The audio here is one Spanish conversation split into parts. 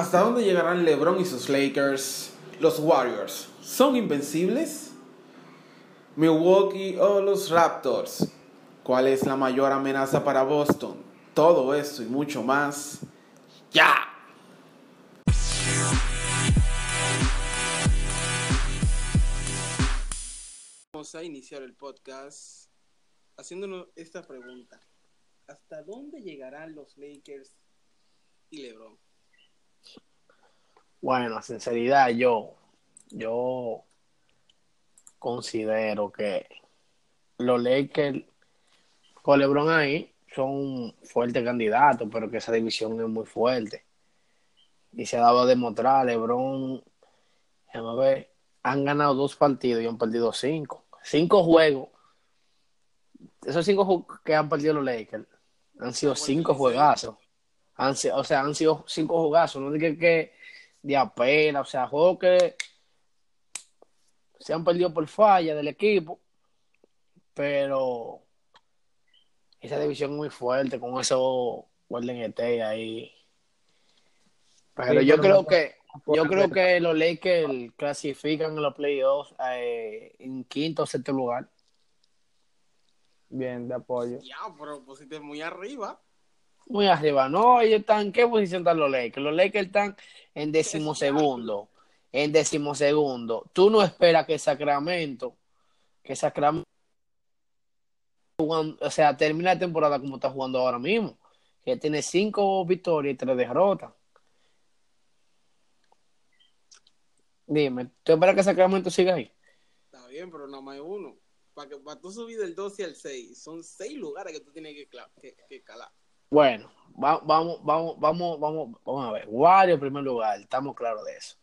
¿Hasta dónde llegarán LeBron y sus Lakers? ¿Los Warriors son invencibles? ¿Milwaukee o los Raptors? ¿Cuál es la mayor amenaza para Boston? Todo esto y mucho más. ¡Ya! Vamos a iniciar el podcast haciéndonos esta pregunta. ¿Hasta dónde llegarán los Lakers y LeBron? Bueno, sinceridad, yo, yo considero que los Lakers con LeBron ahí son fuertes candidatos, pero que esa división es muy fuerte. Y se ha dado a demostrar, LeBron, a ver, han ganado dos partidos y han perdido cinco. Cinco juegos. Esos cinco que han perdido los Lakers han sido cinco juegazos. Han, o sea, han sido cinco jugazos. No diga que de apenas, o sea, juegos que se han perdido por falla del equipo, pero esa división es muy fuerte con esos Golden State ahí. Pero yo creo que yo creo que los Lakers clasifican en los playoffs eh, en quinto o sexto lugar. Bien, de apoyo. Ya, pero pusiste muy arriba. Muy arriba. No, ellos están, ¿en qué posición están los Lakers? Los Lakers están en decimosegundo. En decimosegundo. Tú no esperas que Sacramento, que Sacramento, o sea, termine la temporada como está jugando ahora mismo. Que tiene cinco victorias y tres derrotas. Dime, ¿tú esperas que Sacramento siga ahí? Está bien, pero no más uno. Para, que, para tú subir del 12 al 6, son seis lugares que tú tienes que, que, que calar. Bueno, vamos, vamos, vamos, vamos, vamos a ver. Warriors en primer lugar, estamos claros de eso.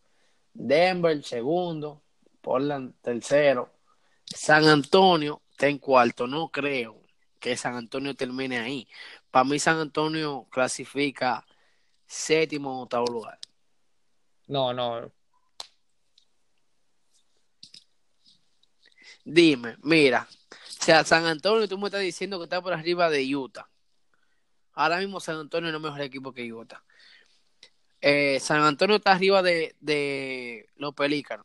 Denver segundo, Portland tercero, San Antonio está en cuarto. No creo que San Antonio termine ahí. Para mí San Antonio clasifica séptimo o octavo lugar. No, no. Dime, mira, o sea, San Antonio, tú me estás diciendo que está por arriba de Utah. Ahora mismo San Antonio no es mejor equipo que Utah. Eh, San Antonio está arriba de, de los Pelícanos.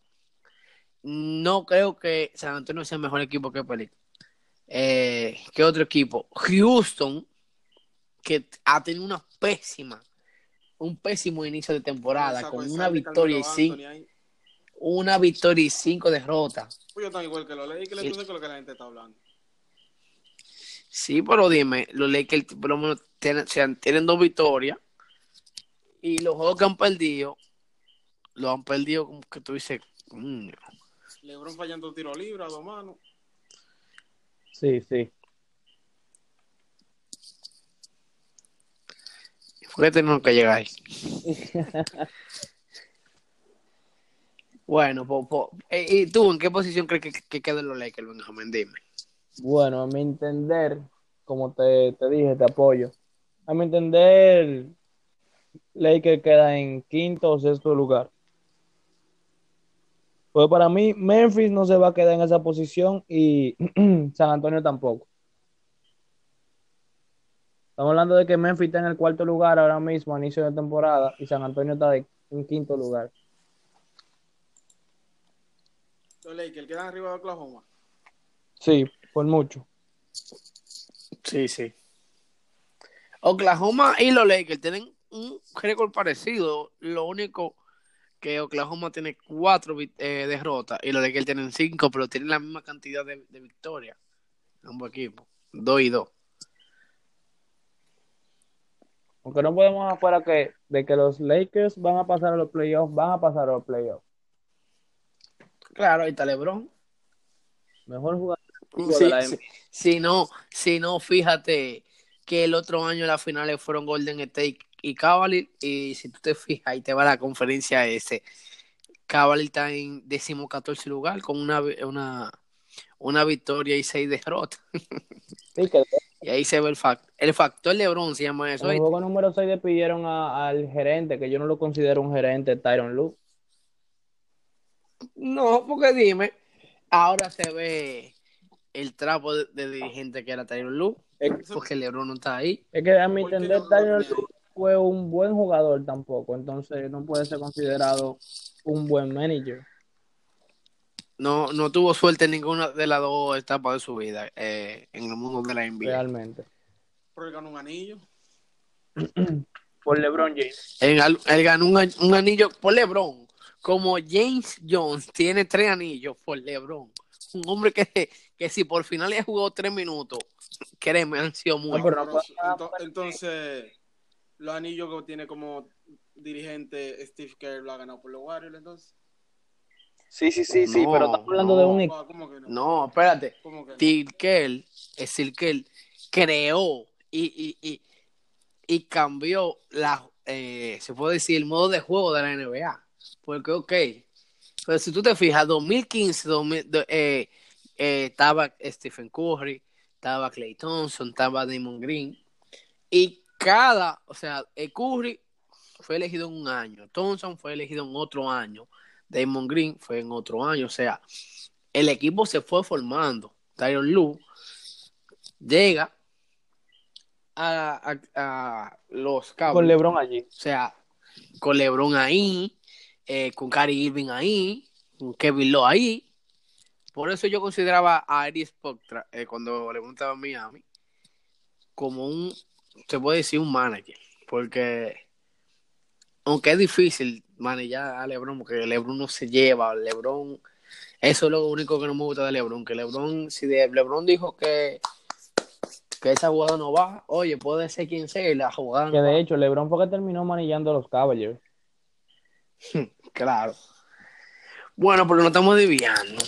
No creo que San Antonio sea mejor equipo que Pelícanos. Eh, ¿Qué otro equipo? Houston, que ha tenido una pésima, un pésimo inicio de temporada, con una victoria y cinco, una victoria y cinco derrotas. Pues yo tan igual que lo leí, que le con lo que la gente está hablando. Sí, pero dime, los Lakers por lo menos tienen, tienen dos victorias y los juegos que han perdido, lo han perdido como que tú dices, mmm. Lebron fallando tiro libre a dos manos. Sí, sí. ¿Por qué tenemos que llegar ahí? bueno, po, po, ¿y tú en qué posición crees que, que quedan los Lakers, Benjamin? Dime. Bueno, a mi entender, como te, te dije, te apoyo. A mi entender, Lakers queda en quinto o sexto lugar. Pues para mí, Memphis no se va a quedar en esa posición y San Antonio tampoco. Estamos hablando de que Memphis está en el cuarto lugar ahora mismo a inicio de temporada y San Antonio está en quinto lugar. Los Lakers quedan arriba de Oklahoma. Sí, por mucho. Sí, sí. Oklahoma y los Lakers tienen un récord parecido. Lo único que Oklahoma tiene cuatro eh, derrotas y los Lakers tienen cinco, pero tienen la misma cantidad de, de victorias. Ambos equipos. Dos y dos. Aunque no podemos afuera que de que los Lakers van a pasar a los playoffs, van a pasar a los playoffs. Claro, ahí está LeBron. Mejor jugador. Sí, sí, si no, si no, fíjate que el otro año las finales fueron Golden State y Cavalier y si tú te fijas y te va la conferencia ese, Cavalier está en décimo 14 lugar con una, una, una victoria y seis derrotas. Sí, que... Y ahí se ve el, fact el factor LeBron, se llama eso. En el juego número 6 despidieron a, al gerente, que yo no lo considero un gerente, Tyron Lue. No, porque dime, ahora se ve el trapo de, de dirigente que era Tyron Lue, porque LeBron no está ahí. Es que a mi entender, Tyron Lue, fue un buen jugador tampoco, entonces no puede ser considerado un buen manager. No, no tuvo suerte en ninguna de las dos etapas de su vida eh, en el mundo de la NBA. Realmente. Pero él ganó un anillo. Por LeBron James. Al- él ganó un, un anillo por LeBron. Como James Jones tiene tres anillos por LeBron. Un hombre que, que si por final le ha jugado tres minutos, créeme, han sido muy. No, pero Ento- Entonces, los anillos que tiene como dirigente Steve Kerr lo ha ganado por los Warriors, entonces. Sí, sí, sí, sí, No, pero estamos hablando de un equipo. Ah, ¿Cómo que no? No, espérate. ¿Cómo que no? Tilkel, es decir, que él creó y, y, y, y cambió la, eh, se puede decir, el modo de juego de la NBA. Porque, ok, pero si tú te fijas, 2015 2000, do- eh, eh, estaba Stephen Curry, estaba Clay Thompson, estaba Damon Green, y cada, o sea, Curry fue elegido en un año, Thompson fue elegido en otro año, Damon Green fue en otro año, o sea, el equipo se fue formando. Tyron Lue llega a, a- a los Con Cowboys, LeBron allí. o sea, con LeBron ahí, eh, con Kyrie Irving ahí, con Kevin Lowe ahí. Por eso yo consideraba a Eddie Spoelstra, eh, cuando LeBron estaba en Miami, como un, se puede decir, un manager. Porque, aunque es difícil manejar a LeBron, porque LeBron no se lleva, LeBron, eso es lo único que no me gusta de LeBron, que LeBron, si de LeBron dijo que, que esa jugada no va, oye, puede ser quien sea y la jugada Que no va. de hecho, LeBron fue que terminó manillando a los Cavaliers. Claro. Bueno, pero no estamos desviando.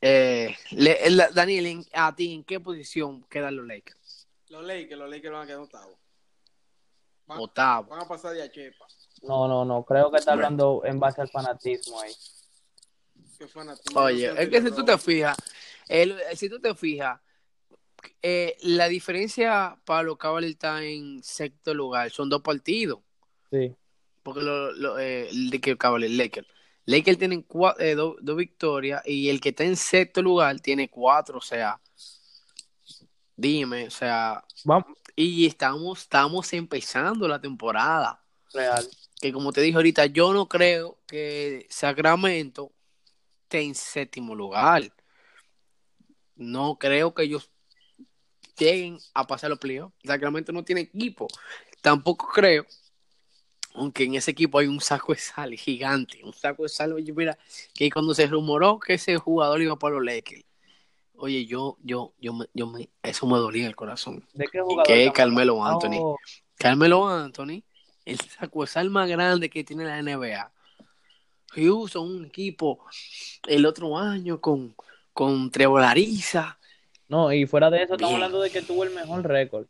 Eh, le- la- Daniel, ¿en- a ti, ¿en qué posición quedan los Lakers? Los Lakers, los Lakers van a quedar octavos. Van, Octavo. van a pasar de a chepa. No, no, no. Creo que está Bueno. hablando en base al fanatismo ahí. Qué fanático. Oye, es que si tú te fijas, el- si tú te fijas, eh, la diferencia para los Cavaliers está en sexto lugar. Son dos partidos. Sí. Porque lo, lo, eh, el que Lakers. Lakers tienen eh, do- dos victorias y el que está en sexto lugar tiene cuatro. O sea, dime, o sea, Vamos. y estamos, estamos empezando la temporada. Real. Que como te dije ahorita, yo no creo que Sacramento esté en séptimo lugar. No creo que ellos lleguen a pasar los playoffs. Sacramento no tiene equipo. Tampoco creo, aunque en ese equipo hay un saco de sal gigante. Un saco de sal, oye, mira, que cuando se rumoró que ese jugador iba para los Lakers. Oye, yo, yo, yo, me, yo me, eso me dolía el corazón. ¿De qué jugador? que estamos Carmelo? Anthony. Oh, Carmelo Anthony, el saco de sal más grande que tiene la NBA. Houston, un equipo el otro año con, con Trevor Ariza. no, y fuera de eso, estamos Bien. hablando de que tuvo el mejor récord.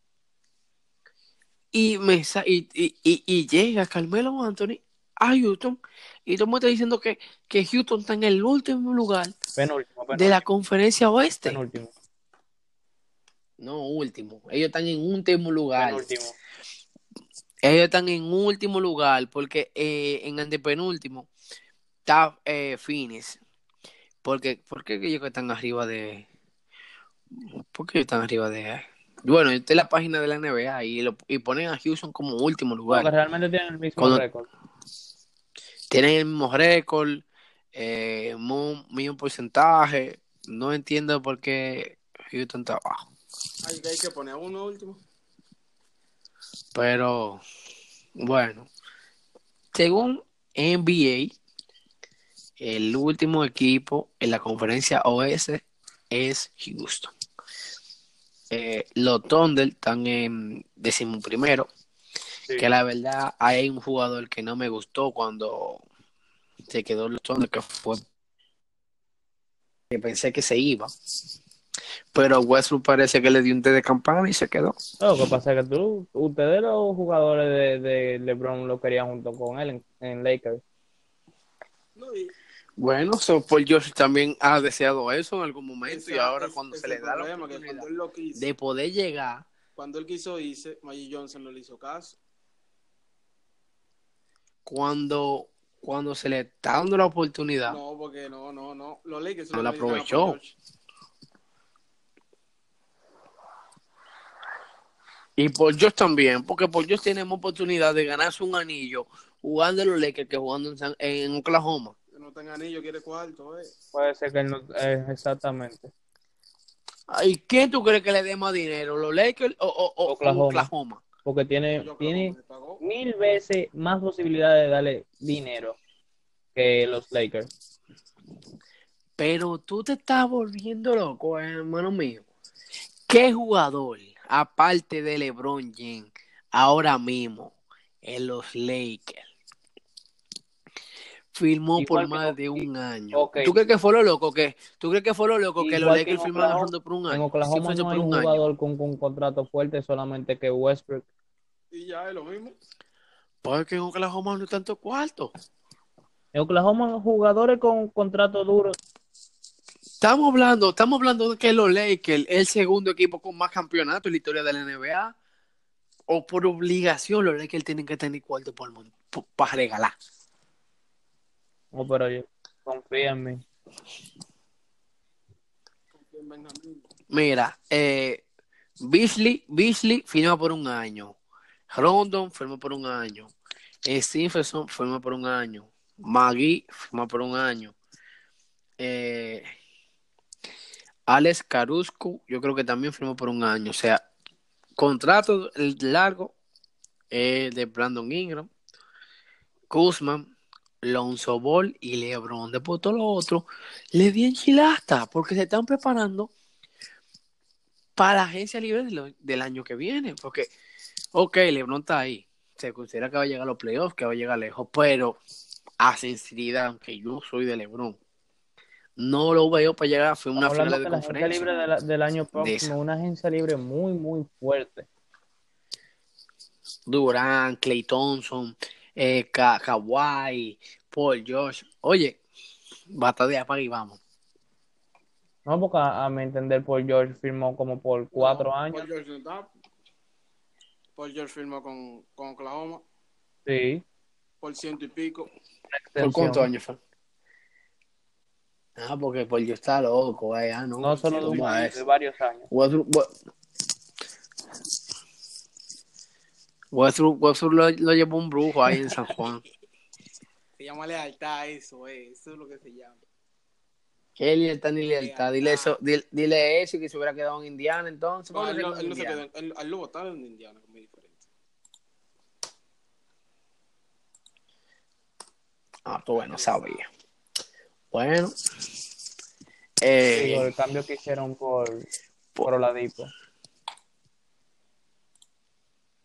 Y, me, sa- y, y, y- llega Carmelo Anthony a Houston. Y tú me estás diciendo que, que Houston está en el último lugar Penúltimo, de la penúltimo. conferencia oeste. Penúltimo. No, último. Ellos están en último lugar. Penúltimo. Ellos están en último lugar porque eh, en antepenúltimo está eh, Phoenix. Porque, ¿Por qué ellos están arriba de... ¿Por qué ellos están arriba de... Bueno, esta es la página de la NBA y, lo, y ponen a Houston como último lugar. Porque realmente tienen el mismo Cuando- récord. Tienen el mismo récord, eh, mismo porcentaje. No entiendo por qué Houston está abajo. Hay, hay que poner uno último. Pero, bueno, según NBA, el último equipo en la conferencia oeste es Houston. Eh, los Thunder están en décimo primero, Sí. que la verdad hay un jugador que no me gustó cuando se quedó los Thunder, que fue que pensé que se iba. Pero Westbrook parece que le dio un té de campana y se quedó. No, lo que pasa es que tú, ustedes los jugadores de, de LeBron lo querían junto con él en, en Lakers. No, y Bueno, so Paul George también ha deseado eso en algún momento ese- y ahora cuando se le da la problema, oportunidad cuando él lo quiso, de poder llegar, cuando él quiso irse, Magic Johnson no le hizo caso. cuando, cuando se le está dando la oportunidad, No, porque no, no, no. Los Lakers No solo la aprovechó. Y por George también, porque por George tenemos oportunidad de ganarse un anillo jugando en los Lakers que jugando en, San- en Oklahoma. No tenga anillo, quiere cuarto, eh. Puede ser que él no, eh, exactamente. ¿Y quién tú crees que le dé más dinero? ¿Los Lakers o, o- o- Oklahoma. Oklahoma? Porque tiene, tiene mil veces más posibilidades de darle dinero que los Lakers. Pero tú te estás volviendo loco, eh, hermano mío. ¿Qué jugador, aparte de LeBron James, ahora mismo en los Lakers, firmó Igual por más de un año? ¿Tú crees que fue lo loco? que ¿Tú crees que fue lo loco que los Lakers en firmaron a Rondo por un En año? Sí, Oklahoma no por hay un año. jugador con, con un contrato fuerte, solamente que Westbrook. Y ya es lo mismo. Porque en Oklahoma no hay tanto cuarto. En Oklahoma, jugadores con contrato duro. Estamos hablando, estamos hablando de que los Lakers es el segundo equipo con más campeonatos en la historia de la NBA. O por obligación los Lakers tienen que tener cuarto por, para regalar. Oh, pero yo, confía en mí. Mira, eh, Beasley, Beasley firma por un año. Rondon firma por un año. Eh, Stephenson firma por un año. Magui firma por un año. Eh, Alex Caruso, yo creo que también firmó por un año. O sea, contrato largo eh, de Brandon Ingram, Kuzman, Lonzo Ball y LeBron. Después todo lo otro, le di enchilasta porque se están preparando para la agencia libre de del año que viene. Porque, ok, LeBron está ahí. Se considera que va a llegar a los playoffs, que va a llegar lejos, pero a sinceridad, aunque yo soy de LeBron, no lo veo para llegar a fue una final de que la agencia conferencia. libre de la- del año próximo, una agencia libre muy, muy fuerte. Durán, Clay Thompson, eh, Ka- Kawhi, Paul George. Oye, bata de apaga y vamos. No, porque a, a mi entender, Paul George firmó como por cuatro No, años. Paul George no está. Paul George firmó con, con Oklahoma Sí, por ciento y pico. ¿Por cuántos años fue? Ah, porque Paul George está loco, eh. Ah, no, No solo de, varios años. West- Westbrook, Westbrook lo, lo llevó un brujo ahí en San Juan. Se llama lealtad eso, eh. Eso es lo que se llama. ¿Qué lealtad ni lealtad? Dile eso, dile, dile eso y que se hubiera quedado en Indiana entonces. No, ¿Cómo él, no, él no se quedó. Él, él lo votaron en Indiana, es muy diferente. Ah, tú bueno, sabía. Bueno. Eh, Digo, el cambio que hicieron por, por Oladipo.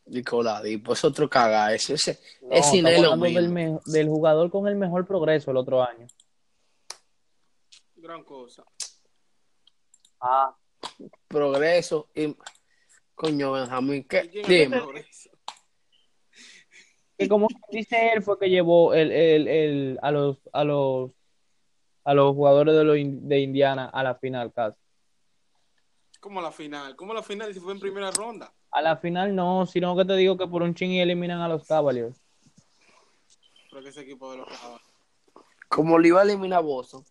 Nicolás, pues otro caga ese. ese No, es del, del jugador con el mejor progreso el otro año. Gran cosa. Ah, Progreso y. Coño, Benjamín, ¿qué? ¿Y es Dime. que como dice él fue que llevó el, el, el, a los a los a los jugadores de, los, in- de Indiana a la final casi. Como la final. Como la final si fue en primera ronda. A la final no, sino que te digo que por un ching y eliminan a los Cavaliers. Creo que ese equipo de los Cavaliers. Como le iba a eliminar a Boston.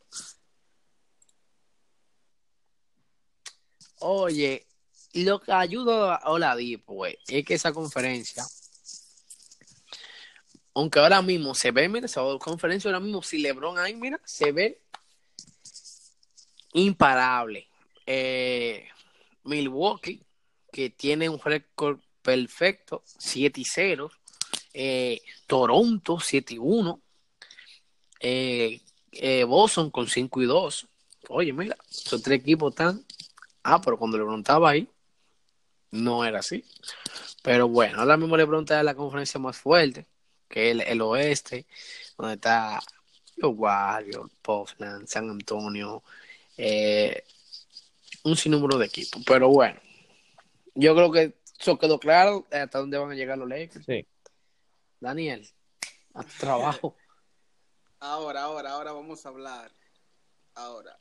Oye, lo que ayuda a Oladipo, güey, es que esa conferencia, aunque ahora mismo se ve, mira, esa conferencia ahora mismo, si LeBron ahí, mira, se ve imparable. Eh, Milwaukee, que tiene un récord perfecto, 7 y 0. Eh, Toronto, 7 y 1. Eh, eh, Boston con 5 y 2. Oye, mira, esos tres equipos están. Ah, pero cuando LeBron estaba ahí, no era así. Pero bueno, ahora mismo está en la conferencia más fuerte, que es el, el oeste, donde está los Warriors, Portland, San Antonio, eh, un sinnúmero de equipos. Pero bueno, yo creo que eso quedó claro hasta dónde van a llegar los Lakers. Sí. Daniel, a tu trabajo. Ahora, ahora, ahora vamos a hablar. Ahora.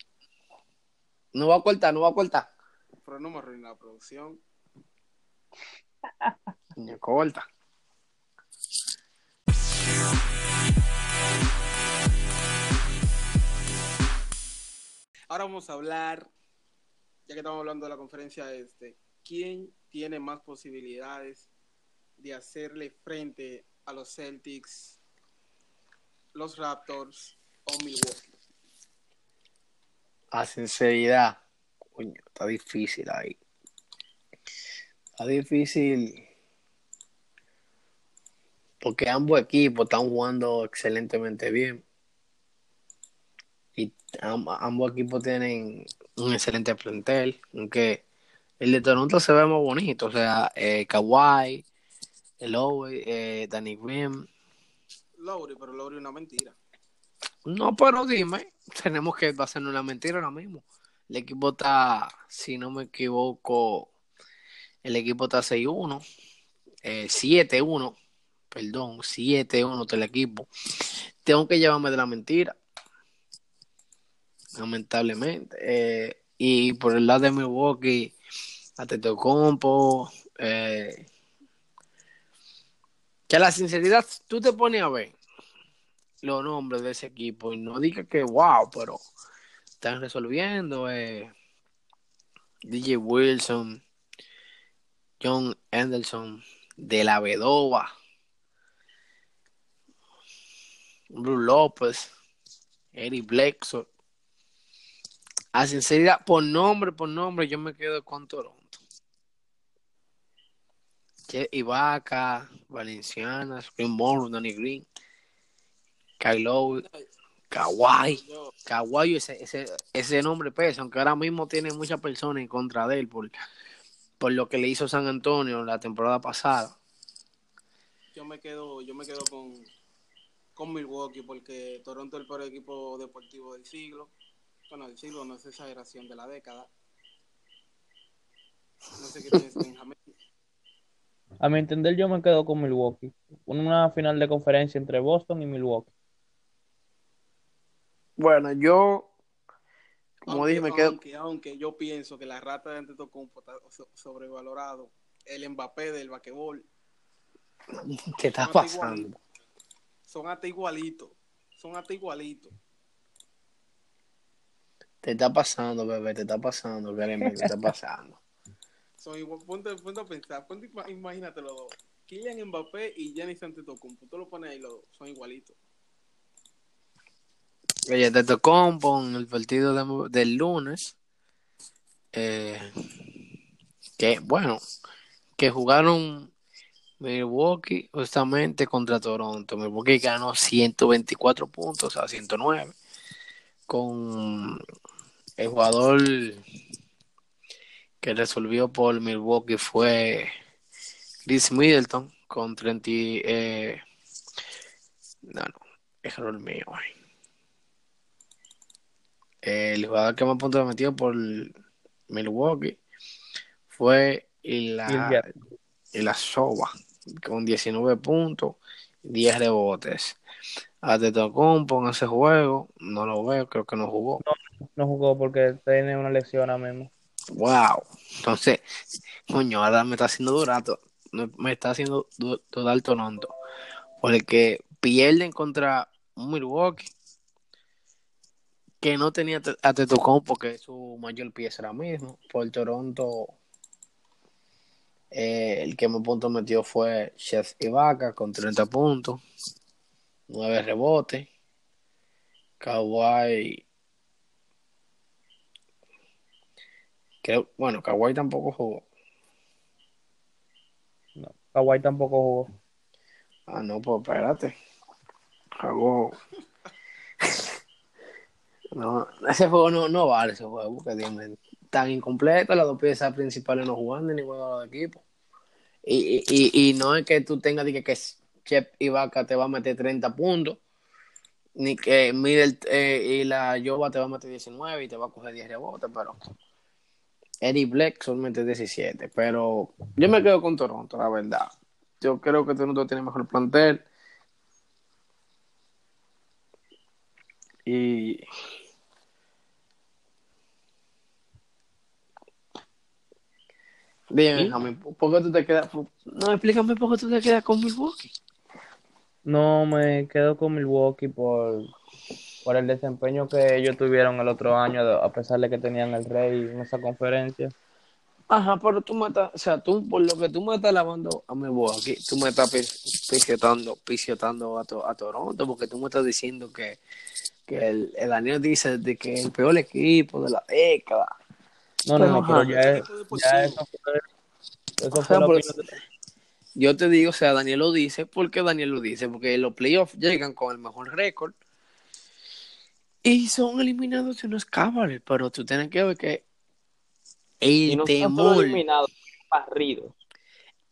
No va a cortar, no va a cortar. Pero no me arruina la producción. Coño, corta. Ahora vamos a hablar, ya que estamos hablando de la conferencia este, quién tiene más posibilidades de hacerle frente a los Celtics, los Raptors o Milwaukee. A sinceridad, coño, está difícil ahí. Está difícil porque ambos equipos están jugando excelentemente bien. Y amb- ambos equipos tienen un excelente plantel, aunque el de Toronto se ve más bonito, o sea, eh, Kawhi, Owe, eh, Danny Green. Lowry, pero Lowry es una mentira. No, pero dime, tenemos que hacer una mentira ahora mismo. El equipo está, si no me equivoco, el equipo está 6-1, eh, 7-1, perdón, 7-1 está el equipo. Tengo que llevarme de la mentira, lamentablemente. Eh, y por el lado de Milwaukee, Antetokounmpo, eh, que a la sinceridad, tú te pones a ver los nombres de ese equipo y no digas que wow, pero están resolviendo. Eh, DJ Wilson, John Anderson, De La Vedova, Blue López, Eric Blexor. A sinceridad, por nombre, por nombre, yo me quedo con Toronto. Ibaka, Valenciana, Screen Morrow, Danny Green, Kylo, Kawhi. Kawhi, ese, ese, ese nombre pesa, aunque ahora mismo tiene muchas personas en contra de él por, por lo que le hizo San Antonio la temporada pasada. yo me quedo, yo me quedo con, con Milwaukee porque Toronto es el peor equipo deportivo del siglo. Bueno, del siglo no es exageración de la década. No sé qué piensas, Benjamín. A mi entender, yo me quedo con Milwaukee. Una final de conferencia entre Boston y Milwaukee. Bueno, yo, como aunque, dije, me quedo. aunque, aunque yo pienso que la rata de Antetokounmpo está so- sobrevalorado. El Mbappé del basquetbol ¿Qué está pasando? Son hasta igualitos. Son hasta igualitos. Te está pasando, bebé, te está pasando, créeme, te está pasando. Son ponte, ponte a pensar, ponte, ima- imagínate los dos. Kylian Mbappé y Giannis Antetokounmpo. Tú lo pones ahí los dos, son igualitos. Oye, te tocó en el partido de- del lunes. eh, que, bueno, que jugaron Milwaukee justamente contra Toronto. Milwaukee ganó 124 puntos a 109. Con el jugador que resolvió por Milwaukee fue Chris Middleton con 30. y, Eh, no, no, error mío. El jugador que más puntos metió por Milwaukee fue la, la Soba con 19 puntos, 10 rebotes. Antetokounmpo en ese juego, no lo veo, creo que no jugó. No jugó porque tiene una lesión ahora mismo. Wow. Entonces, coño, ahora me está haciendo durato, me, está haciendo du- dudar Toronto. Porque pierden contra Milwaukee que no tenía te- a Tetocompo, que es su mayor pieza ahora mismo. Por Toronto, eh, el que más puntos metió fue Chef Ibaka con 30 puntos, 9 rebotes. Kawhi Bueno, Kawhi tampoco jugó. No, Kawhi tampoco jugó. Ah, no, pues espérate. Jugó. No, ese juego no, no vale ese juego, porque dime, tan incompleto, las dos piezas principales no jugando ni de los equipos. Y, y, y, no es que tú tengas que, que Chep y Vaca te va a meter 30 puntos, ni que Middle eh, y la Jova te va a meter 19 y te va a coger 10 rebotes, pero Eddie Black solamente 17. Pero yo me quedo con Toronto, la verdad. Yo creo que Toronto tiene mejor plantel. Y Dime. Benjamín, ¿por qué tú te quedas? No, explícame por qué tú te quedas con Milwaukee. No me quedo con Milwaukee por, por el desempeño que ellos tuvieron el otro año, a pesar de que tenían el rey en esa conferencia. Ajá, pero tú me estás, o sea, tú, por lo que tú me estás lavando a mi voz aquí, tú me estás pis- pisoteando, pisoteando a, to- a Toronto, porque tú me estás diciendo que, que el, el Daniel dice de que el peor equipo de la década. No, no, no, pero ya, deportivo. ya eso fue, eso fue de- Yo te digo, o sea, Daniel lo dice, ¿por qué Daniel lo dice? Porque los playoffs llegan con el mejor récord y son eliminados de unos Cavaliers, pero tú tienes que ver que Y el no temor, eliminados, barridos.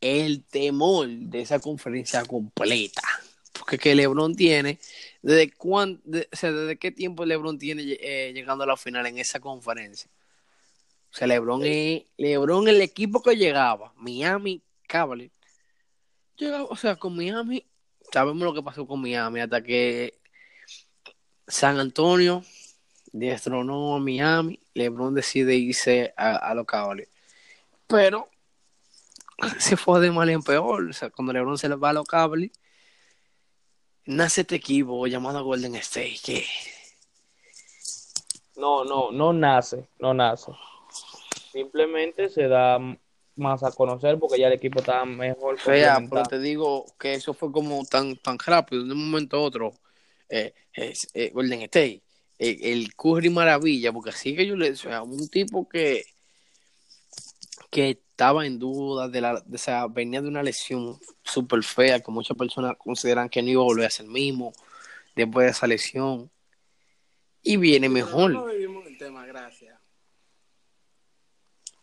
el temor de esa conferencia completa. Porque que LeBron tiene, ¿desde cuán, de- o sea, desde qué tiempo LeBron tiene eh, llegando a la final en esa conferencia? O sea, LeBron es, LeBron el equipo que llegaba, Miami Cavaliers, llegaba, o sea, con Miami, sabemos lo que pasó con Miami hasta que San Antonio destronó a Miami, LeBron decide irse a, a los Cavaliers. Pero se fue de mal en peor. O sea, cuando LeBron se le va a los Cavaliers, nace este equipo llamado Golden State. Que No, no, no nace, no nace. Simplemente se da más a conocer porque ya el equipo está mejor pero te digo que eso fue como tan, tan rápido, de un momento a otro. Eh, eh, Golden State, eh, el Curry Maravilla, porque así que yo le o sea, un tipo que que estaba en duda de la, de- o sea, venía de una lesión súper fea que muchas personas consideran que no iba a volver a ser el mismo después de esa lesión y viene mejor. No vivimos el tema, gracias.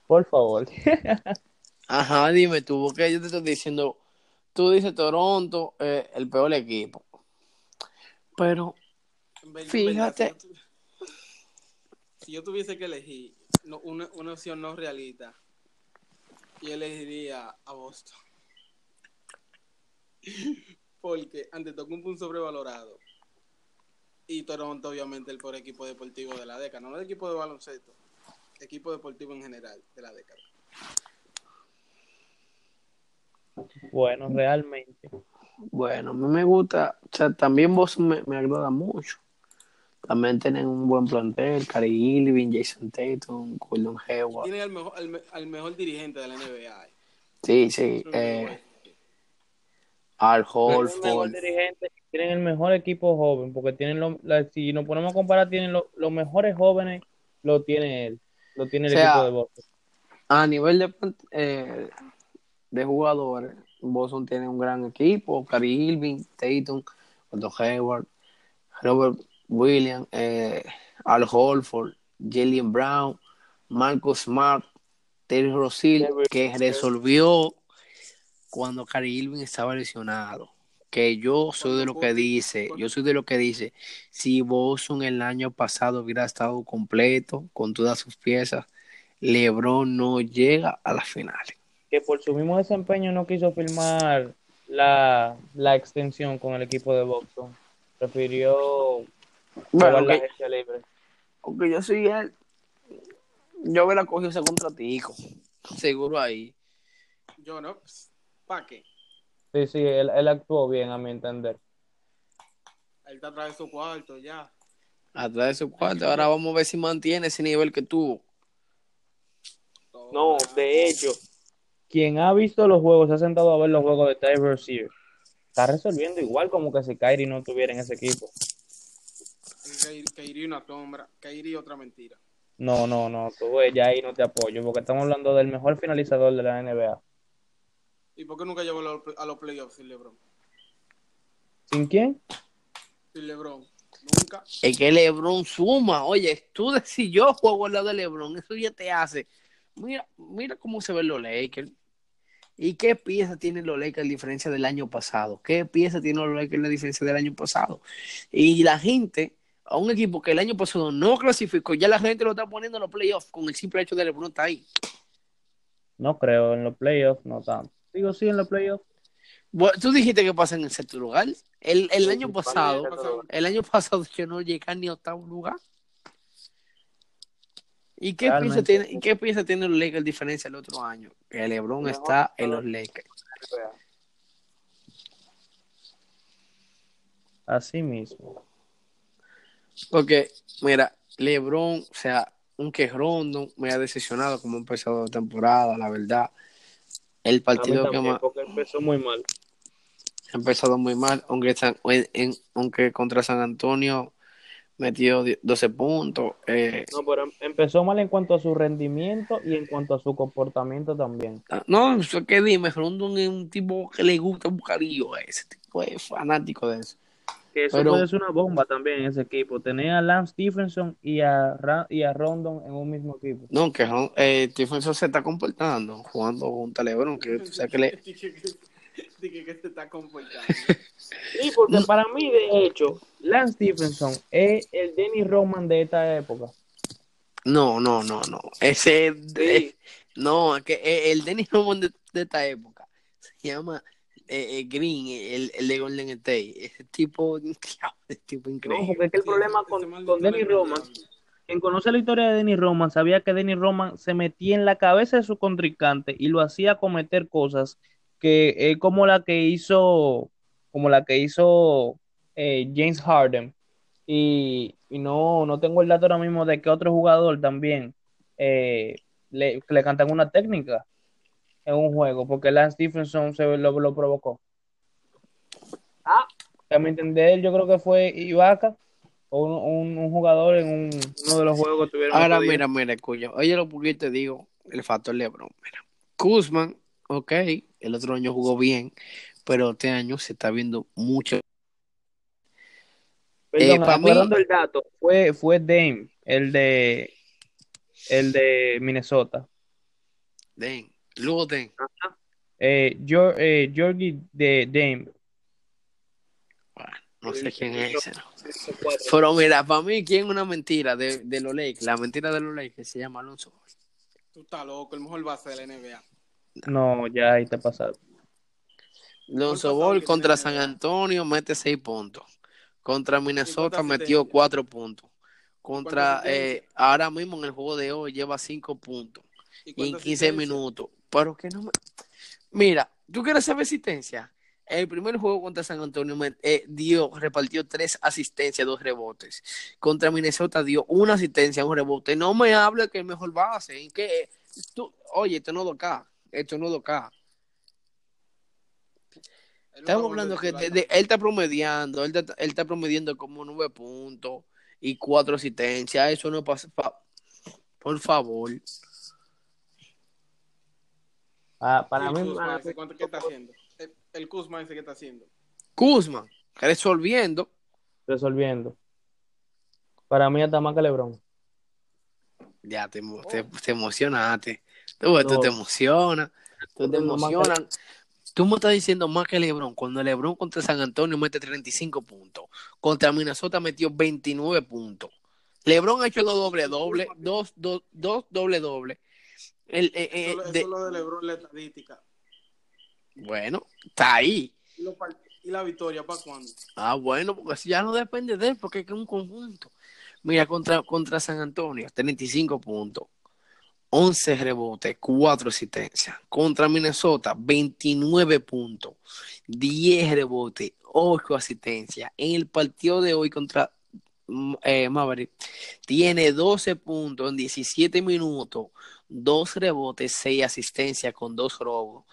Por favor. Ajá, dime tú, porque yo te estoy diciendo, tú dices Toronto, eh, el peor equipo. Pero, Fíjate. si yo tu- Si yo tuviese que elegir no, una, una opción no realista, yo elegiría a Boston. Porque ante todo un sobrevalorado. Y Toronto, obviamente, el peor equipo deportivo de la década. No el equipo de baloncesto, equipo deportivo en general de la década. Bueno, realmente. bueno, a mí me gusta, o sea, también vos me, me agrada mucho. También tienen un buen plantel, Cary Irving, Jason Tatum, Gordon Hayward. Tiene al mejor, al, me- al mejor dirigente de la NBA. Sí, sí, eh, Al Tienen Horford. dirigente, tienen el mejor equipo joven, porque tienen lo, la- si nos ponemos a comparar, tienen lo- los mejores jóvenes, lo tiene él, lo tiene el O sea, equipo de Boston. A nivel de, eh, de jugadores, Boston tiene un gran equipo. Cary Irving, Tatum, Gordon Hayward, Robert Williams, eh, Al Holford, Jalen Brown, Marcus Smart, Terry Rozier, que resolvió cuando Cary Irving estaba lesionado. Que yo soy de lo que dice, yo soy de lo que dice, si Boston el año pasado hubiera estado completo con todas sus piezas, LeBron no llega a las finales. Que por su mismo desempeño no quiso firmar la, la extensión con el equipo de Boston. Prefirió Bueno, jugar la agencia libre. Aunque yo soy él, yo hubiera cogido ese contratico. Seguro ahí. Yo no, ¿para qué? Sí, sí, él, él actuó bien, a mi entender. Él está atrás de su cuarto ya. Atrás de su cuarto. Ahora vamos a ver si mantiene ese nivel que tuvo. No, de hecho, quien ha visto los juegos, se ha sentado a ver los juegos de Ty Rozier, está resolviendo igual como que si Kyrie no estuviera en ese equipo. Kairi- Kairi una sombra, Kairi otra mentira. No, no, no, tú ves, ya ahí no te apoyo, porque estamos hablando del mejor finalizador de la NBA. ¿Y por qué nunca llegó a los, playoffs sin LeBron? ¿Sin quién? Sin LeBron. Nunca. Es que LeBron suma. Oye, tú si yo juego al lado de LeBron, eso ya te hace. Mira, mira cómo se ven los Lakers. ¿Y qué pieza tienen los Lakers a diferencia del año pasado? ¿Qué pieza tienen los Lakers a diferencia del año pasado? Y la gente, a un equipo que el año pasado no clasificó, ya la gente lo está poniendo en los playoffs con el simple hecho de LeBron está ahí. No creo, en los playoffs no tanto. Digo, sí, en los playoffs. Bueno, tú dijiste que pasa en el sexto lugar. El, el Sí, año pasado, el año pasado yo no llegué ni a octavo lugar. ¿Y qué pieza tiene, ¿y qué pieza tiene los Lakers diferencia del otro año? Que LeBron Mejor está en los. Lakers. Así mismo. Porque, mira, LeBron, o sea, aunque Rondo me ha decepcionado como ha empezado la temporada, la verdad. El partido que más porque empezó muy mal. ha empezado muy mal, aunque, San- en- en- aunque contra San Antonio metió die- 12 puntos. eh, No, pero em- empezó mal en cuanto a su rendimiento y en cuanto a su comportamiento también. ah, no, eso que dime, Rondo es un tipo que le gusta buscar lío, ese tipo es fanático de eso. Que eso Pero- puede ser una bomba también en ese equipo. Tener a Lance Stephenson y a, Ra- y a Rondon en un mismo equipo. No, que eh, Stephenson se está comportando, jugando junto a LeBron, que tú sabes que le, Dije que, dije que te está comportando. Sí, porque para mí, de hecho, Lance Stephenson es el Dennis Roman de esta época. No, no, no, no. Ese, Sí. no, es que el Dennis Rodman de, de esta época se llama eh, eh, Green, el, el de Golden State. Ese tipo, ese tipo No, increíble. porque es que el Sí, problema con, maldito con Dennis LeBron Roman, quien conoce la historia de Dennis Roman, sabía que Dennis Roman se metía en la cabeza de su contrincante y lo hacía cometer cosas que eh, como la que hizo, como la que hizo eh, James Harden. Y, y no, no tengo el dato ahora mismo de que otro jugador también eh, le, le cantan una técnica en un juego, porque Lance Stephenson se lo, lo provocó. Ah, a mi entender, yo creo que fue Ibaka o un, un- un jugador en un- uno de los juegos que tuvieron. Ahora mira, mira, cuyo. Oye, lo que te digo, el factor LeBron. Mira, Kuzman, ok, el otro año jugó bien, pero este año se está viendo mucho. Perdón, eh, pa' mí- el dato, fue, fue Dame, el de el de Minnesota. Den, luego Den. Eh, Gior- eh, Georgie de Dame. Bueno, no sé quién es ese. ¿no? Pero mira, para mí, ¿quién es una mentira de, de los Lakers? La mentira de los Lakers se llama Alonso. Tú estás loco, el mejor base de la NBA. No, ya ahí te pasado. Pasado Ball contra San. Antonio mete 6 puntos. Contra Minnesota metió? 4 puntos. Contra, eh, ahora mismo en el juego de hoy lleva 5 puntos. Y en cuántas 15 asistencias? minutos. Pero que no me... Mira, ¿tú quieres saber asistencia? El primer juego contra San Antonio eh, dio, repartió tres asistencias, dos rebotes. Contra Minnesota dio una asistencia, un rebote. No me hable que el mejor base. ¿En qué? Tú, oye, esto no es 2K. Esto no es 2K. Él no Estamos hablando que de- él está promediando, él está, él está promediando como 9 puntos y 4 asistencias. Eso no pasa. pa- por favor. Ah, ¿Y para el mí, Kuzma para ese mí- cuánto- ¿qué está haciendo? El, el Kuzma ese que está haciendo. Kuzma, resolviendo. resolviendo. Para mí hasta más que LeBron. Ya te, te, te emocionaste. Tú, te emocionas. Tú te emocionas. Tú me estás diciendo más que LeBron. Cuando LeBron contra San Antonio mete 35 puntos. Contra Minnesota metió 29 puntos. LeBron ha hecho dos doble doble, dos, dos, dos doble doble. El, eh, eh, Eso, eso de- es lo de LeBron, la estadística. bueno, está ahí. ¿Y, los la victoria para cuándo? Ah, bueno, porque si ya no depende de él, porque es que es un conjunto. Mira, contra, contra San Antonio, 35 puntos, 11 rebotes, 4 asistencias. Contra Minnesota, 29 puntos, 10 rebotes, 8 asistencias. En el partido de hoy contra mm, eh, Maverick, tiene 12 puntos en 17 minutos, 2 rebotes, 6 asistencias con 2 robos.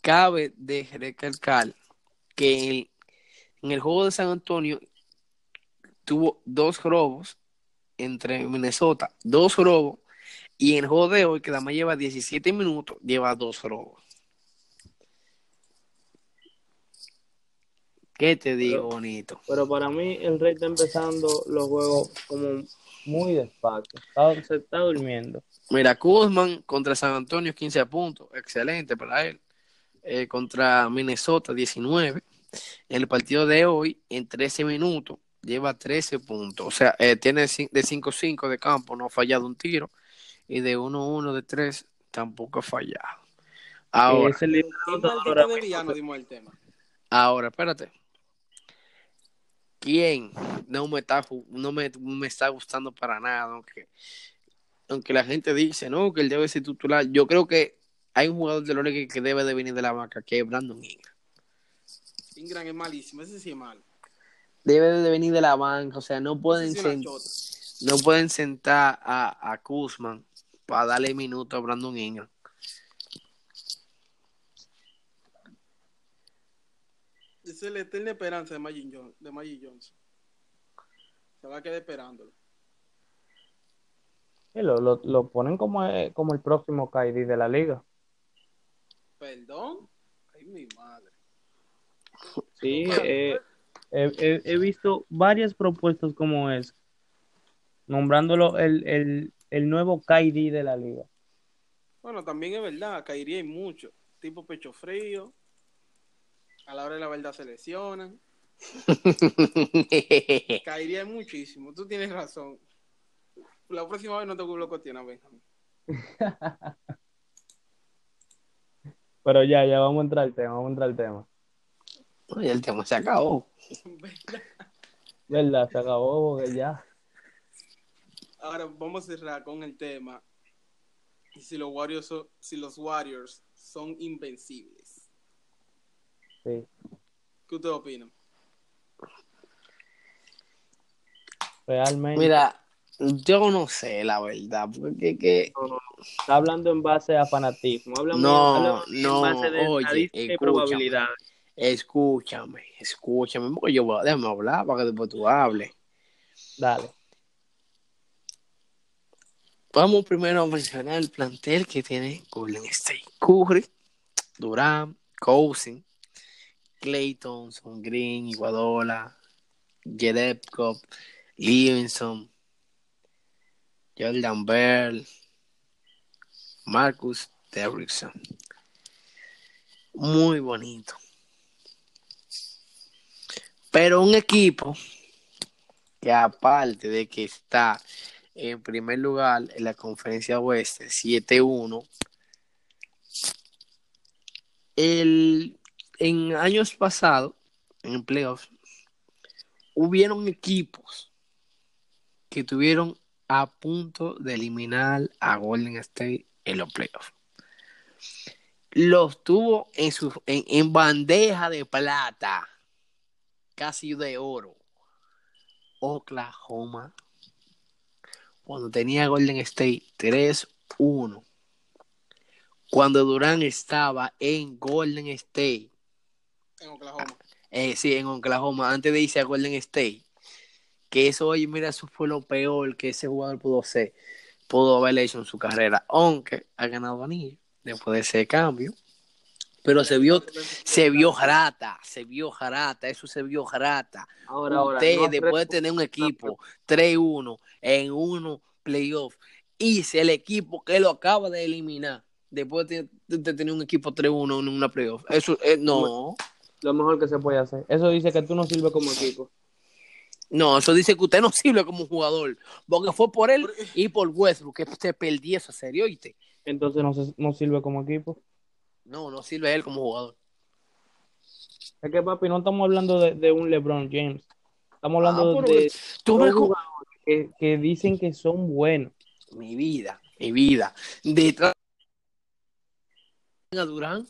Cabe de recalcar que el- en el juego de San Antonio tuvo dos robos entre Minnesota, dos robos, y en el juego de hoy, que además lleva 17 minutos, lleva dos robos. ¿Qué te digo, Pero- bonito? Pero para mí el Rey está empezando los juegos como muy despacio. Está- se está durmiendo. Mira, Kuzman contra San Antonio, 15 puntos, excelente para él. Eh, contra Minnesota, 19. En el partido de hoy, en 13 minutos, lleva 13 puntos. O sea, eh, tiene de 5-5 de campo, no ha fallado un tiro. Y de 1-1 de 3, tampoco ha fallado. Ahora, Es el ¿Qué liderazgo ahora maldito de mismo. villano dimos el tema? ahora, espérate. ¿Quién no me está, no me, me está gustando para nada? Aunque, aunque la gente dice, no, que él debe ser titular. Yo creo que hay un jugador de los Lakers que debe de venir de la vaca, que es Brandon Ingram. Ingram es malísimo, ese sí es malo. Debe de venir de la banca, o sea, no pueden sí sen-. No pueden sentar a, a Kuzman para darle minutos a Brandon Ingram. Es la eterna esperanza de Magic, Johnson, de Magic Johnson. Se va a quedar esperándolo. Sí, lo, lo, lo ponen como, eh, como el próximo KD de la liga. Perdón. Ay, mi madre. Sí, eh, he, he- he visto varias propuestas como es, nombrándolo el, el, el nuevo KD de la liga. Bueno, también es verdad, caería en mucho. Tipo pecho frío. A la hora de la verdad se lesionan. Caería en muchísimo. Tú tienes razón. La próxima vez no te lo cuestionas, Benjamín. Pero ya, ya vamos a entrar al tema, vamos a entrar al tema. Oye, el tema se acabó. ¿Verdad? Se acabó porque ya. Ahora vamos a cerrar con el tema. Y si los Warriors son, si los Warriors son invencibles. Sí. ¿Qué ustedes opinan? Realmente. Mira, yo no sé la verdad, porque que Está hablando en base a fanatismo. Hablamos, No, hablamos no, en base de oye, escúchame. probabilidades. escúchame, escúchame, porque yo voy a déjame hablar para que después tú hables. Dale. Vamos primero a mencionar el plantel que tiene Golden State. Curry, Durán, Cousins, Clay Thompson, Green, Iguadola, Jerebko, Livingston, Jordan Bell, Marcus Derrickson. Muy bonito. Pero un equipo que aparte de que está en primer lugar en la conferencia oeste 7-1 el en años pasados en playoffs hubieron equipos que tuvieron a punto de eliminar a Golden State en los playoffs. Los tuvo en su en, en bandeja de plata casi de oro Oklahoma cuando tenía Golden State 3-1. Cuando Durán estaba en Golden State, En Oklahoma. eh, sí, en Oklahoma, antes de irse a Golden State, que eso, oye, mira, eso fue lo peor que ese jugador pudo hacer, pudo haber hecho en su carrera, aunque ha ganado anillo después de ese cambio. Pero se vio, se vio jarata, se vio jarata, eso se vio jarata. Ahora, ahora. Usted, no después de tener un equipo 3-1 en uno playoff, y si el equipo que lo acaba de eliminar, después de, de- de tener un equipo 3-1 en una playoff, eso eh, no, Lo mejor que se puede hacer. Eso dice que tú no sirves como equipo. no, eso dice que usted no sirve como jugador, porque fue por él y por Westbrook que se perdió esa serie, ¿oíste? Entonces no, se- no sirve como equipo. No, no sirve él como jugador. Es que, papi, no estamos hablando de, de un LeBron James. Estamos hablando Ah, de Tú cómo- jugadores que, que dicen que son buenos. mi vida, mi vida, detrás a Durán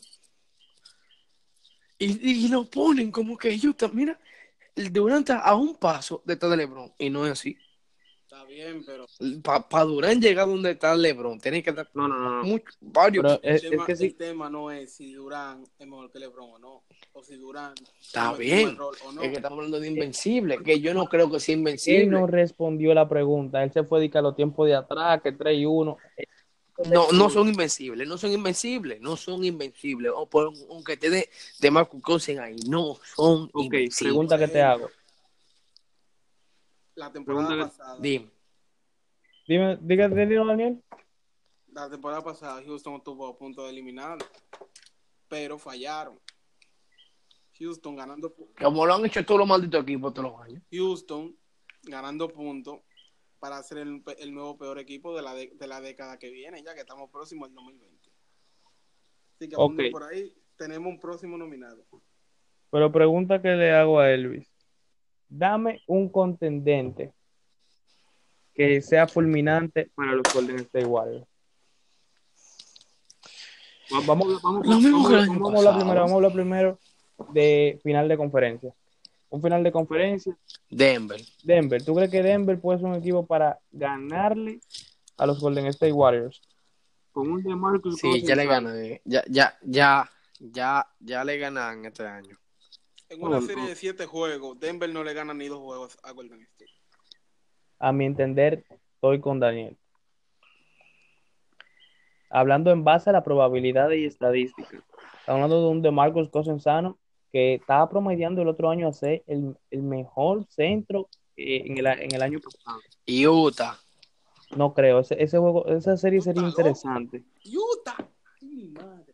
y, y lo ponen como que ellos están, mira, el Durán está a un paso detrás de LeBron y no es así. Está bien, pero Para Durán llegar donde está LeBron, tiene que dar No, no, mucho- varios. Pero el, es, tema, es que sí. el tema no es si Durán es mejor que LeBron o no. O si Durán Está bien. rol o no. Es que estamos hablando de invencible, que yo no creo que sea Él invencible. no respondió la pregunta. Él se fue de que a los tiempos de atrás, que 3 y 1. No, no son invencibles, no son invencibles, no son invencibles. O por, aunque te dé de Marcus Cousins ahí, no son Ok, invencibles. pregunta que te hago. La temporada Pregunta que- pasada. Dime. Dime, diga, Daniel. La temporada pasada Houston estuvo a punto de eliminar, pero fallaron. Houston ganando Como lo han hecho todos los malditos equipos todos los años. Houston ganando puntos para ser el, el nuevo peor equipo de la, de, de la década que viene, ya que estamos próximos al 2020. Así que por ahí, tenemos un próximo nominado. Pero pregunta que le hago a Elvis. Dame un contendente que sea fulminante para los Golden State Warriors. Va- Vamos, vamos, vamos- año vamos a hablar primero, vamos a hablar primero de final de conferencia. un final de conferencia. Denver. Denver, ¿tú crees que Denver puede ser un equipo para ganarle a los Golden State Warriors? Con un DeMarcus Sí, ya le ganan. eh. Ya, ya, ya, ya, ya le ganan este año. En una No, serie no. de siete juegos, Denver no le gana ni dos juegos a Golden State. A mi entender, estoy con Daniel. Hablando en base a la probabilidad y estadísticas. Estamos hablando de un DeMarcus Cousins sano que estaba promediando el otro año a ser el, el mejor centro eh, en, el, en el año pasado. Y Utah. No creo, ese, ese juego, esa serie sería interesante. Utah. Ay, mi madre.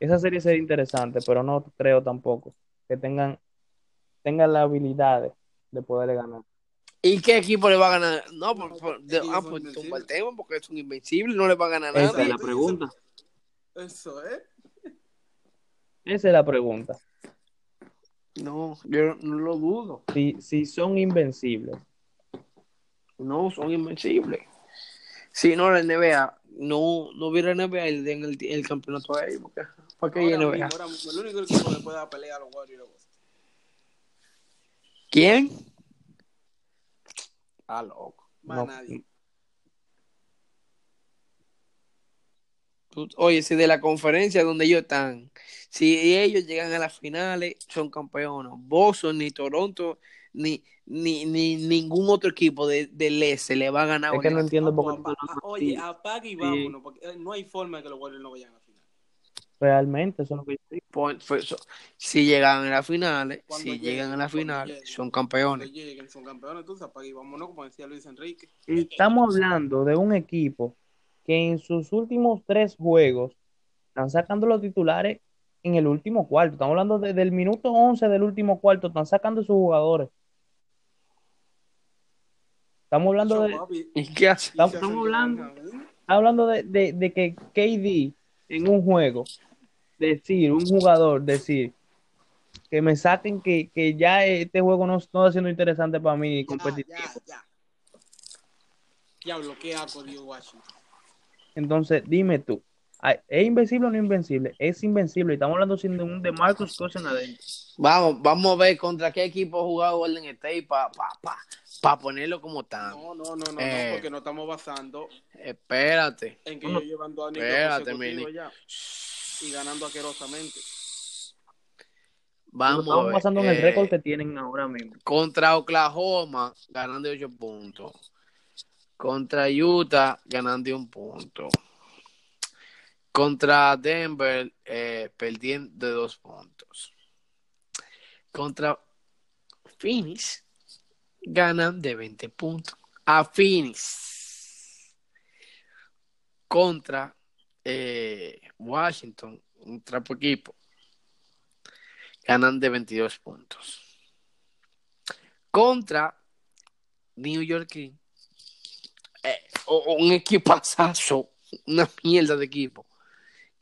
Esa serie sería interesante, pero no creo tampoco que tengan, tengan la habilidad de poderle ganar. ¿Y qué equipo le va a ganar? No, por, por- de- ah, son pues invencibles. tumba el tema porque es un invencible, no le va a ganar Esa nada. es la pregunta. Eso, ¿eh? Esa es la pregunta. No, yo no lo dudo. Si, si son invencibles. No, son invencibles. Si no, la NBA, no, no hubiera NBA y den el, el campeonato a ellos. Porque, ¿Para qué Ahora NBA? mismo, ahora mismo, el único equipo que le puede dar pelea a los Warriors. ¿Quién? Ah, loco. Más No. nadie. Oye, si de la conferencia donde ellos están, si ellos llegan a las finales, son campeones. Boston, ni Toronto, ni, ni, ni ningún otro equipo de, del este le va a ganar. Es que no entiendo por pues, qué Oye, apaga y vámonos, porque eh, no hay forma de que los Warriors no vayan a la final. realmente eso es lo que yo digo. Por- fue eso. Si llegan a las finales, Cuando si llegan a las finales, lleguen. son campeones. lleguen, son campeones, entonces apaga y vámonos, como decía Luis Enrique. Estamos hablando de un equipo que en sus últimos tres juegos están sacando los titulares en el último cuarto. Estamos hablando de- del minuto 11 del último cuarto. Están sacando sus jugadores. Estamos hablando de, ¿Y qué hace? Estamos- hablando- ¿eh? estamos hablando de, de- de que KD en un juego, decir, un jugador, decir, que me saquen que, que ya este juego no, no está siendo interesante para mí ni competitivo. Ya, ya, ya. Diablo, qué asco dio Washington. Entonces, dime tú, ¿hay- ¿es invencible o no invencible? Es invencible. y Estamos hablando sin de un de Marcus Cousins adentro. Vamos, vamos a ver contra qué equipo ha jugado Golden State para pa, pa, pa ponerlo como tan. No, no, no, no, Eh. no, porque no estamos basando Espérate. en que No, no. ellos llevan dos anillos Espérate, Mini. ya y ganando asquerosamente. Vamos a Estamos ver. basando en el eh, récord que tienen ahora mismo. Contra Oklahoma, ganando de 8 puntos. Contra Utah, ganando un punto. Contra Denver, eh, perdiendo de dos puntos. Contra Phoenix, ganan de 20 puntos. A Phoenix. Contra eh, Washington, un trapo equipo, ganan de 22 puntos. Contra New York Knicks, eh, un equipazazo, una mierda de equipo,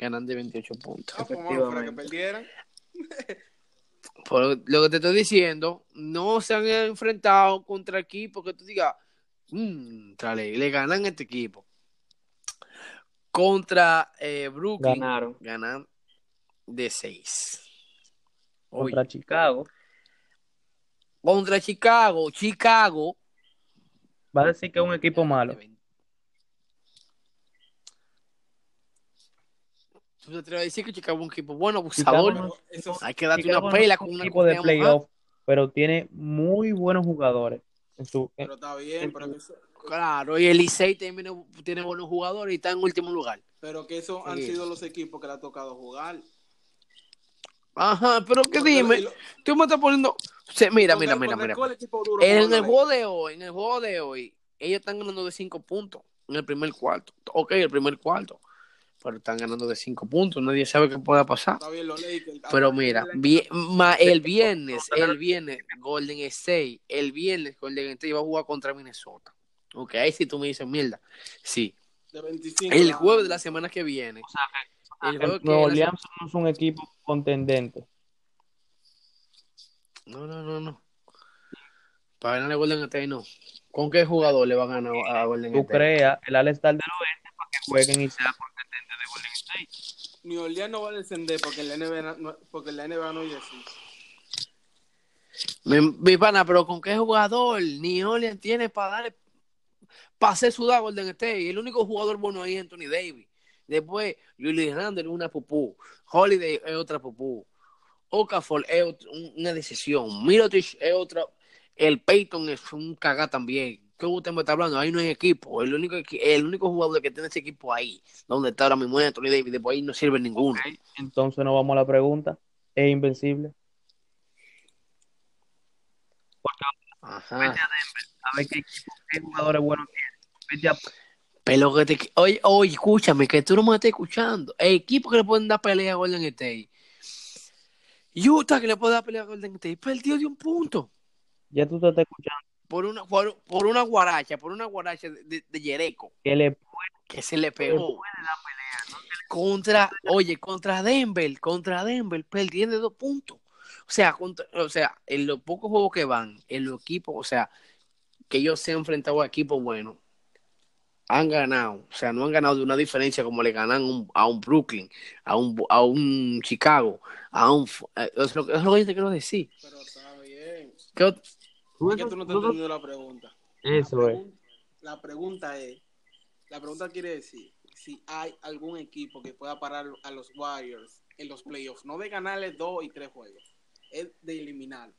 ganan de 28 puntos. Ah, pues vamos, para que Efectivamente. perdieran. Por lo que te estoy diciendo, no se han enfrentado contra equipos que tú digas, "Mm, trale, le ganan a este equipo. Contra eh, Brooklyn, Ganaron ganan de 6. contra Chicago. Contra Chicago, Chicago. Va a decir que es un equipo malo. ¿Tú te atreves a decir que Chicago es un equipo bueno, Chicago abusador? Eso Hay que darte Chicago una pela es con un equipo de playoff, pero tiene muy buenos jugadores. En su, en- pero está bien, pero que eso, Claro, y el Licey tiene, tiene buenos jugadores y está en último lugar. pero que esos han sido los equipos que le ha tocado jugar. Ajá, pero que Porque dime, lo- tú me estás poniendo. Sí, mira, mira, mira, mira. ¿cuál equipo duro En el los juego de hoy, en el juego de hoy, ellos están ganando de 5 puntos en el primer cuarto. Ok, el primer cuarto. Pero están ganando de 5 puntos. Nadie sabe qué pueda pasar. Bien. Pero mira, el- vi- ma- el viernes, el viernes, Golden State, el viernes Golden State va a jugar contra Minnesota. Ok, ahí sí tú me dices mierda. Sí. de 25 El jueves de la semana que viene. El que Nuevo Orleans no es un equipo contendente. No, no, no, no. Para ganarle a Golden State, no. ¿Con qué jugador le va a ganar a Golden Tú State? creas el All-Star del Oeste para que jueguen y sean contendentes de Golden State. New Orleans no va a descender porque la NBA no, porque la NBA no. Mi, mi pana, pero ¿con qué jugador? Ni Orleans tiene para darle para hacer sudar Golden State. El único jugador bueno ahí es Anthony Davis. Después, Julius Randle es una pupú. Holiday es otra pupú. Okafor es ot- un- una decisión. Mirotic es otra. El Peyton es un cagá también. ¿Qué usted me está hablando? Ahí no hay equipo. El único, el único jugador que tiene ese equipo ahí, donde está ahora mismo Anthony Davis. Después ahí no sirve ninguno. Entonces nos vamos a la pregunta. ¿Es invencible? Ajá. A ver qué, equipo, qué jugadores buenos tiene. Vete a- Pero que te. Oye, oye, escúchame, que tú no me estás escuchando. El equipo que le pueden dar pelea a Golden State. Utah que le puede dar pelea a Golden State. Perdió de un punto. Ya tú te estás escuchando. Por una, por, por una guaracha, por una guaracha de, de, de Yereco. Que le Que se le pegó. Contra, oye, contra Denver, contra Denver, perdiendo dos puntos. O sea, contra- o sea, en los pocos juegos que van, en los equipos, o sea, que ellos se han enfrentado a equipos buenos, han ganado. O sea, no han ganado de una diferencia como le ganan un- a un Brooklyn, a un, a un Chicago, a un... eh, Es lo, es lo que yo te quiero decir. Pero está bien. ¿Qué ot- Es que tú no estás entendiendo la pregunta. Eso la es. pregun- La pregunta es, la pregunta quiere decir si hay algún equipo que pueda parar a los Warriors en los playoffs, no de ganarles dos y tres juegos, es de eliminar.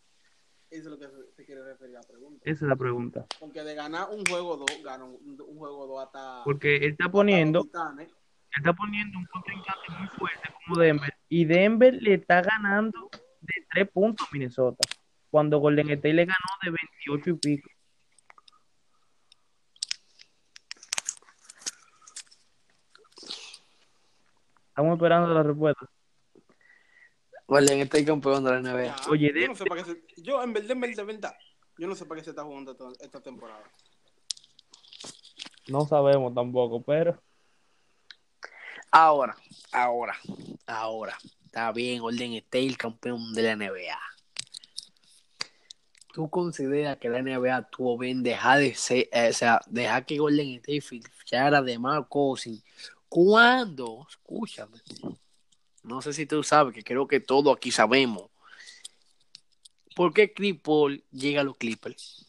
Eso es lo que se, quiere referir a la pregunta. Esa es la pregunta. Porque de ganar un juego dos, gana un, un juego dos hasta, Porque él está poniendo, Titanes. él está poniendo un contrincante muy fuerte como Denver. Y Denver le está ganando de tres puntos a Minnesota. Cuando Golden State le ganó de 28 y pico. Estamos esperando la respuesta. Golden State campeón de la NBA. Oye, yo no sé para qué se- yo en verdad, en verdad, en verdad, yo no sé para qué se está jugando esta, esta temporada. No sabemos tampoco, pero Ahora, ahora, ahora. Está bien, Golden State, campeón de la NBA. ¿Tú consideras que la NBA tuvo bien dejar de ser, eh, o sea, dejar que Golden State fichara de Mark Cousins? ¿Cuándo? Escúchame. No sé si tú sabes, que creo que todos aquí sabemos. ¿Por qué Chris llega a los Clippers?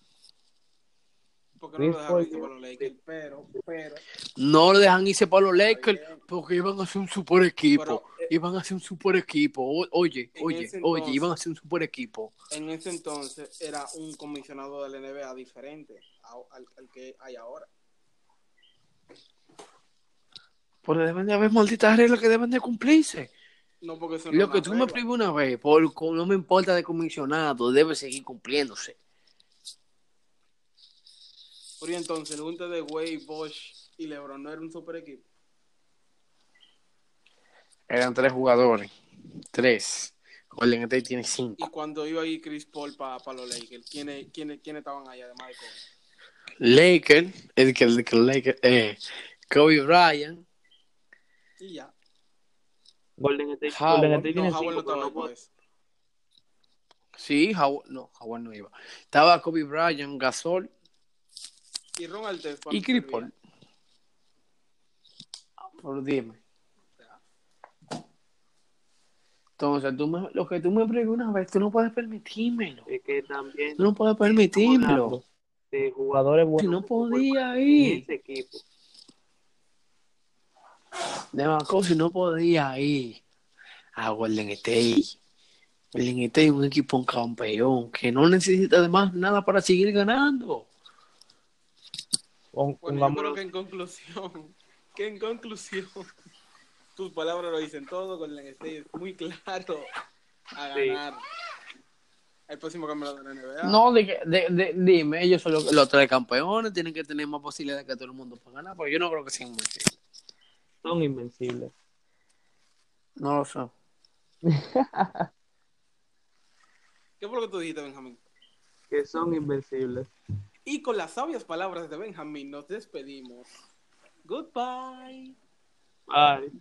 Porque no lo dejaron irse para los Lakers, pero, pero, No lo dejan irse para los Lakers porque iban a ser un super equipo. Pero, eh, Iban a ser un super equipo. O- Oye, oye, ese oye, entonces- iban a ser un super equipo. en ese entonces era un comisionado de la NBA diferente al, al que hay ahora. Porque deben de haber malditas reglas que deben de cumplirse. No porque eso no Lo que tú me regla. prohíbes una vez, por, no me importa de comisionado, debe seguir cumpliéndose. Pero y entonces, el junte de Wade, Bosch y LeBron no era un super equipo. Eran tres jugadores. Tres. Golden State tiene Y cinco. cuando iba ahí Chris Paul para los Lakers, ¿quiénes, quiénes, quiénes estaban ahí además de Kobe? Lakers, el que el que Lakers, eh, Kobe Bryant, Y ya. Golden State, Howard. Golden State No, tiene Howard no cinco, estaba no puede- eso. sí, Howard, no, Howard no iba. Estaba Kobe Bryant, Gasol Y Ron Artest. y Chris Paul. Pero dime. Entonces, tú me- lo que tú me preguntas, una vez, tú no puedes permitírmelo. Es que también Tú no puedes permitírmelo. de jugadores Si buenos no podía en ir. ese equipo. De Marco, si no podía ir a Golden State. Golden State es un equipo un campeón que no necesita además nada para seguir ganando. Pon- Bueno, yo creo que en conclusión, que en conclusión, tus palabras lo dicen todo, Golden State es muy claro a Sí. ganar el próximo campeonato de la NBA. No, de, que- de- de- dime, ellos son los, los tres campeones, tienen que tener más posibilidades que todo el mundo para ganar, pero yo no creo que sean invencibles. son invencibles. No lo sé. ¿Qué fue lo que tú dijiste, Benjamín? Que son invencibles. Y con las sabias palabras de Benjamín nos despedimos. Goodbye. Bye.